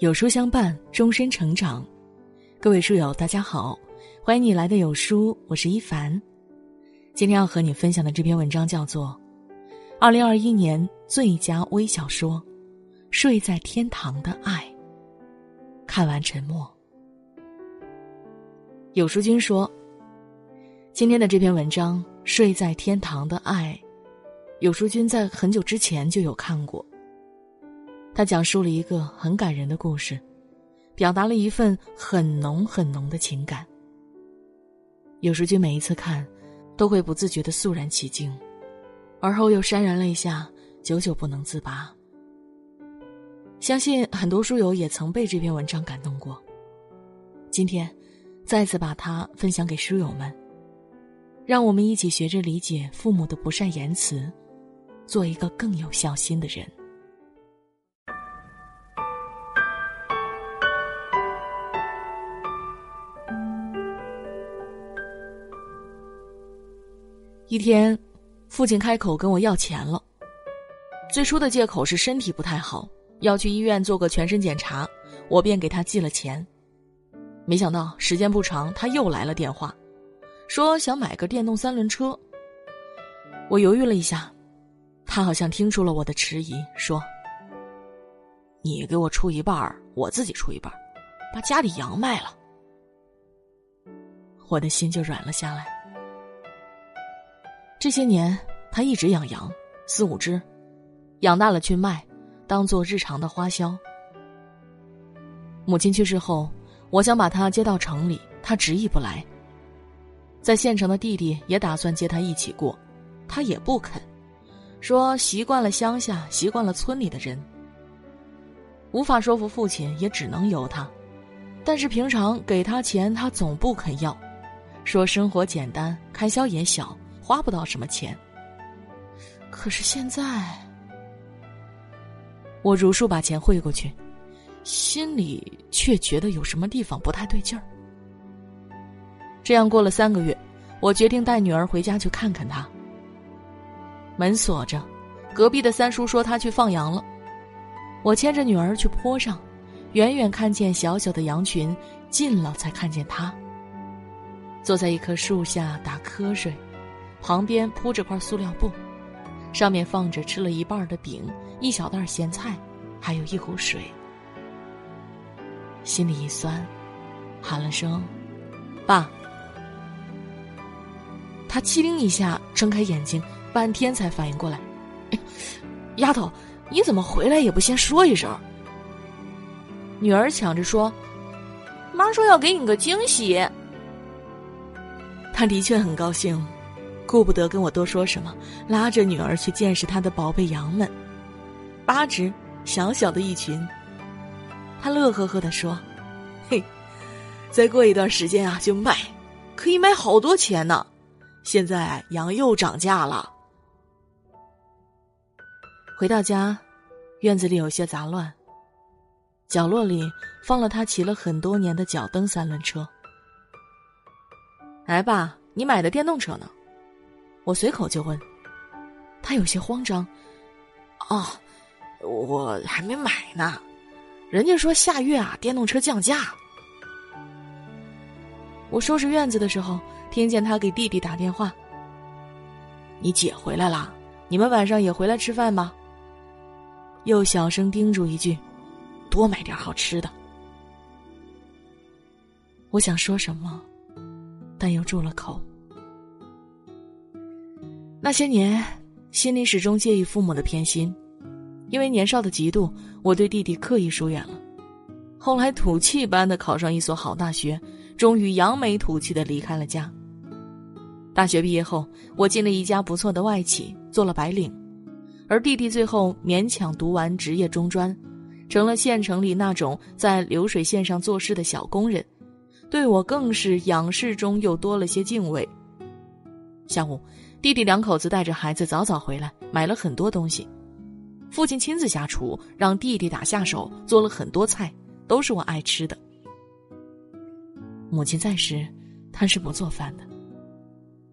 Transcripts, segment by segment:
有书相伴，终身成长。各位书友，大家好，欢迎你来的有书，我是一凡。今天要和你分享的这篇文章叫做《二零二一年最佳微小说》，《睡在天堂的爱》。看完沉默。有书君说，今天的这篇文章《睡在天堂的爱》，有书君在很久之前就有看过。他讲述了一个很感人的故事，表达了一份很浓很浓的情感。有时君每一次看，都会不自觉的肃然起敬，而后又潸然泪下，久久不能自拔。相信很多书友也曾被这篇文章感动过。今天，再次把它分享给书友们，让我们一起学着理解父母的不善言辞，做一个更有孝心的人。一天，父亲开口跟我要钱了。最初的借口是身体不太好，要去医院做个全身检查，我便给他寄了钱。没想到时间不长，他又来了电话，说想买个电动三轮车。我犹豫了一下，他好像听出了我的迟疑，说：“你给我出一半儿我自己出一半儿把家里羊卖了。”我的心就软了下来。这些年，他一直养羊，四五只，养大了去卖，当做日常的花销。母亲去世后，我想把他接到城里，他执意不来。在县城的弟弟也打算接他一起过，他也不肯，说习惯了乡下，习惯了村里的人，无法说服父亲，也只能由他。但是平常给他钱，他总不肯要，说生活简单，开销也小。花不到什么钱，可是现在，我如数把钱汇过去，心里却觉得有什么地方不太对劲儿。这样过了三个月，我决定带女儿回家去看看她。门锁着，隔壁的三叔说他去放羊了。我牵着女儿去坡上，远远看见小小的羊群，近了才看见他，坐在一棵树下打瞌睡。旁边铺着块塑料布，上面放着吃了一半的饼，一小袋咸菜，还有一壶水。心里一酸，喊了声“爸”。他机灵一下睁开眼睛，半天才反应过来：“丫头，你怎么回来也不先说一声？”女儿抢着说：“妈说要给你个惊喜。”他的确很高兴。顾不得跟我多说什么，拉着女儿去见识他的宝贝羊们，八只小小的一群。他乐呵呵的说：“嘿，再过一段时间啊，就卖，可以卖好多钱呢。现在羊又涨价了。”回到家，院子里有些杂乱，角落里放了他骑了很多年的脚蹬三轮车。哎，爸，你买的电动车呢？我随口就问，他有些慌张。哦，我还没买呢，人家说下月啊电动车降价。我收拾院子的时候，听见他给弟弟打电话。你姐回来了，你们晚上也回来吃饭吗？又小声叮嘱一句，多买点好吃的。我想说什么，但又住了口。那些年，心里始终介意父母的偏心，因为年少的嫉妒，我对弟弟刻意疏远了。后来土气般的考上一所好大学，终于扬眉吐气的离开了家。大学毕业后，我进了一家不错的外企，做了白领，而弟弟最后勉强读完职业中专，成了县城里那种在流水线上做事的小工人，对我更是仰视中又多了些敬畏。下午。弟弟两口子带着孩子早早回来，买了很多东西。父亲亲自下厨，让弟弟打下手，做了很多菜，都是我爱吃的。母亲在时，他是不做饭的。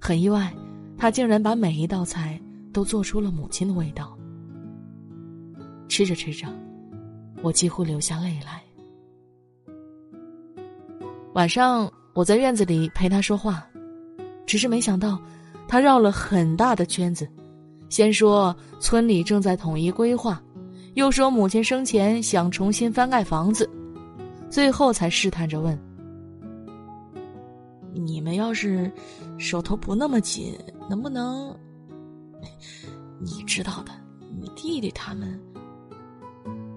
很意外，他竟然把每一道菜都做出了母亲的味道。吃着吃着，我几乎流下泪来。晚上我在院子里陪他说话，只是没想到，他绕了很大的圈子，先说村里正在统一规划，又说母亲生前想重新翻盖房子，最后才试探着问：“你们要是手头不那么紧，能不能？你知道的，你弟弟他们。”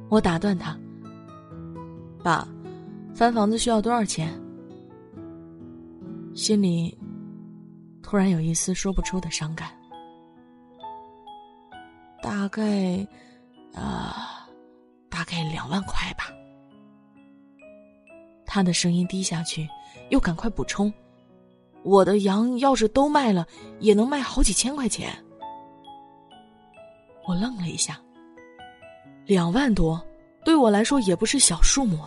我打断他：“爸，翻房子需要多少钱？”心里突然有一丝说不出的伤感，大概，啊，大概两万块吧。他的声音低下去，又赶快补充：“我的羊要是都卖了，也能卖好几千块钱。”我愣了一下，两万多对我来说也不是小数目。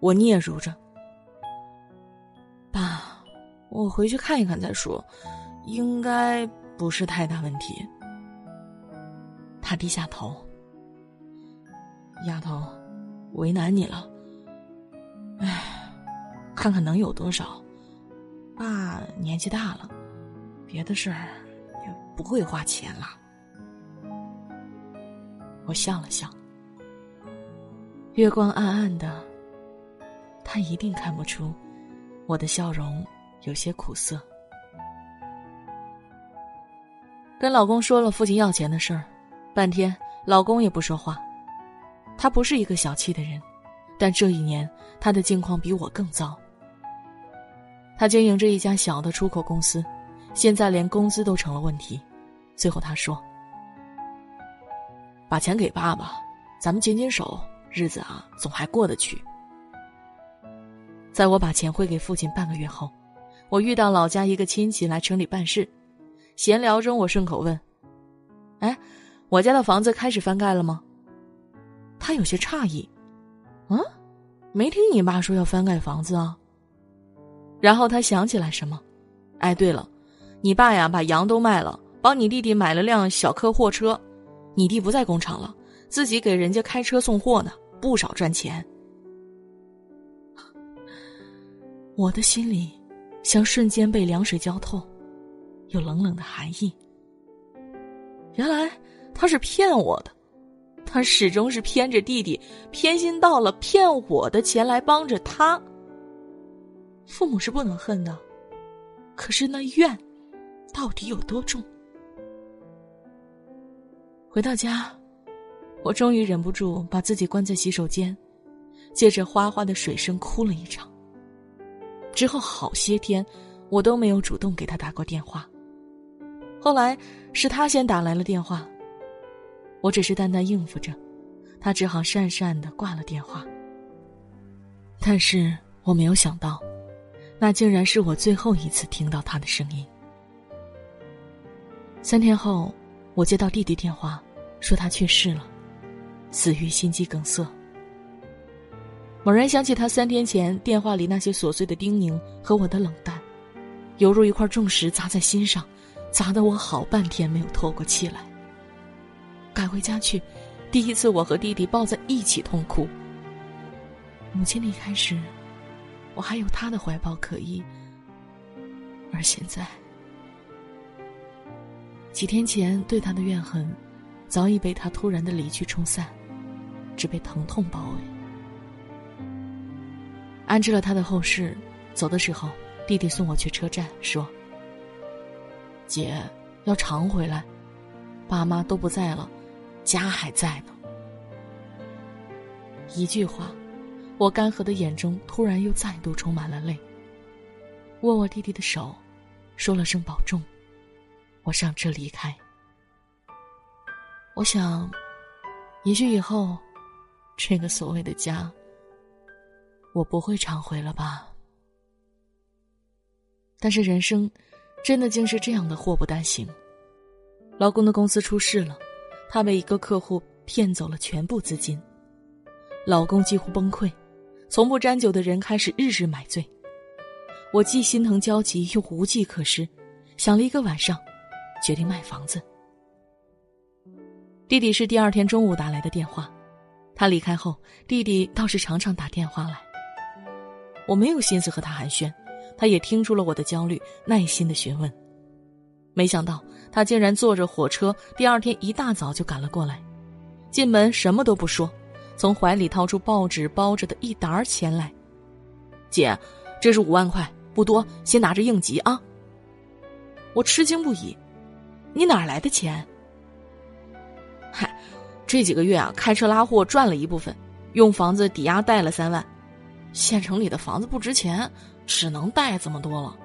我嗫嚅着。我回去看一看再说，应该不是太大问题。他低下头，丫头，为难你了。唉，看看能有多少。爸年纪大了，别的事儿也不会花钱了。我笑了笑，月光暗暗的，他一定看不出我的笑容。有些苦涩。跟老公说了父亲要钱的事儿，半天老公也不说话。他不是一个小气的人，但这一年他的境况比我更糟。他经营着一家小的出口公司，现在连工资都成了问题。最后他说：“把钱给爸爸，咱们紧紧手，日子啊总还过得去。”在我把钱汇给父亲半个月后。我遇到老家一个亲戚来城里办事，闲聊中我顺口问：“哎，我家的房子开始翻盖了吗？”他有些诧异：“嗯，没听你爸说要翻盖房子啊。”然后他想起来什么：“哎，对了，你爸呀把羊都卖了，帮你弟弟买了辆小客货车，你弟不在工厂了，自己给人家开车送货呢，不少赚钱。”我的心里。像瞬间被凉水浇透，有冷冷的寒意。原来他是骗我的，他始终是偏着弟弟，偏心到了骗我的钱来帮着他。父母是不能恨的，可是那怨到底有多重？回到家，我终于忍不住把自己关在洗手间，借着哗哗的水声哭了一场。之后好些天，我都没有主动给他打过电话。后来是他先打来了电话，我只是淡淡应付着，他只好讪讪的挂了电话。但是我没有想到，那竟然是我最后一次听到他的声音。三天后，我接到弟弟电话，说他去世了，死于心肌梗塞。猛然想起他三天前电话里那些琐碎的叮咛和我的冷淡，犹如一块重石砸在心上，砸得我好半天没有透过气来。赶回家去，第一次我和弟弟抱在一起痛哭。母亲离开时，我还有他的怀抱可依，而现在，几天前对他的怨恨，早已被他突然的离去冲散，只被疼痛包围。安置了他的后事，走的时候，弟弟送我去车站，说：“姐要常回来，爸妈都不在了，家还在呢。”一句话，我干涸的眼中突然又再度充满了泪。握握弟弟的手，说了声保重，我上车离开。我想，也许以后，这个所谓的家。我不会常回了吧？但是人生，真的竟是这样的祸不单行。老公的公司出事了，他被一个客户骗走了全部资金，老公几乎崩溃，从不沾酒的人开始日日买醉。我既心疼焦急，又无计可施，想了一个晚上，决定卖房子。弟弟是第二天中午打来的电话，他离开后，弟弟倒是常常打电话来。我没有心思和他寒暄，他也听出了我的焦虑，耐心的询问。没想到他竟然坐着火车，第二天一大早就赶了过来。进门什么都不说，从怀里掏出报纸包着的一沓钱来。姐，这是五万块，不多，先拿着应急啊。我吃惊不已，你哪来的钱？嗨，这几个月啊，开车拉货赚了一部分，用房子抵押贷了三万。县城里的房子不值钱，只能贷这么多了。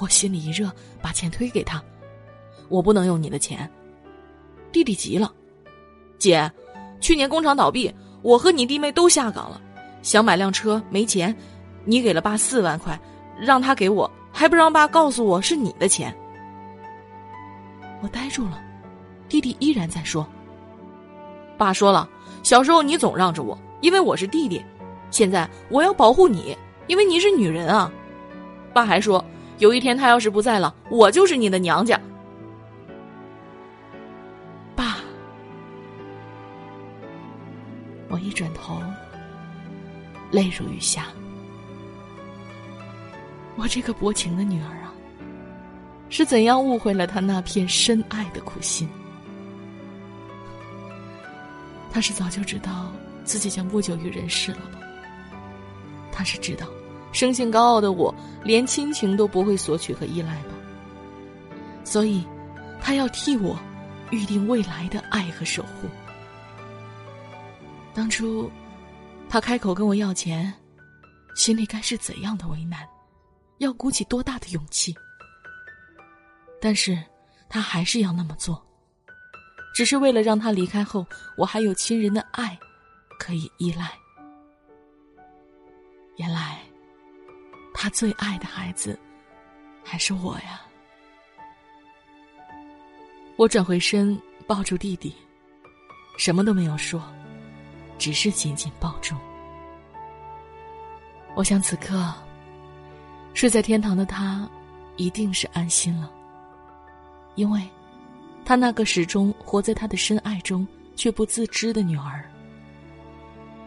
我心里一热，把钱推给他。我不能用你的钱。弟弟急了，姐，去年工厂倒闭，我和你弟妹都下岗了，想买辆车没钱，你给了爸四万块，让他给我，还不让爸告诉我是你的钱。我呆住了，弟弟依然在说。爸说了，小时候你总让着我，因为我是弟弟。现在我要保护你，因为你是女人啊！爸还说，有一天他要是不在了，我就是你的娘家。爸，我一转头，泪如雨下。我这个薄情的女儿啊，是怎样误会了他那片深爱的苦心？他是早就知道自己将不久于人世了吧？他是知道，生性高傲的我连亲情都不会索取和依赖吧，所以，他要替我预定未来的爱和守护。当初，他开口跟我要钱，心里该是怎样的为难，要鼓起多大的勇气？但是，他还是要那么做，只是为了让他离开后，我还有亲人的爱可以依赖。原来，他最爱的孩子还是我呀！我转回身抱住弟弟，什么都没有说，只是紧紧抱住。我想此刻睡在天堂的他一定是安心了，因为，他那个始终活在他的深爱中却不自知的女儿，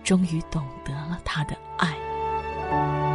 终于懂得了他的爱。thank you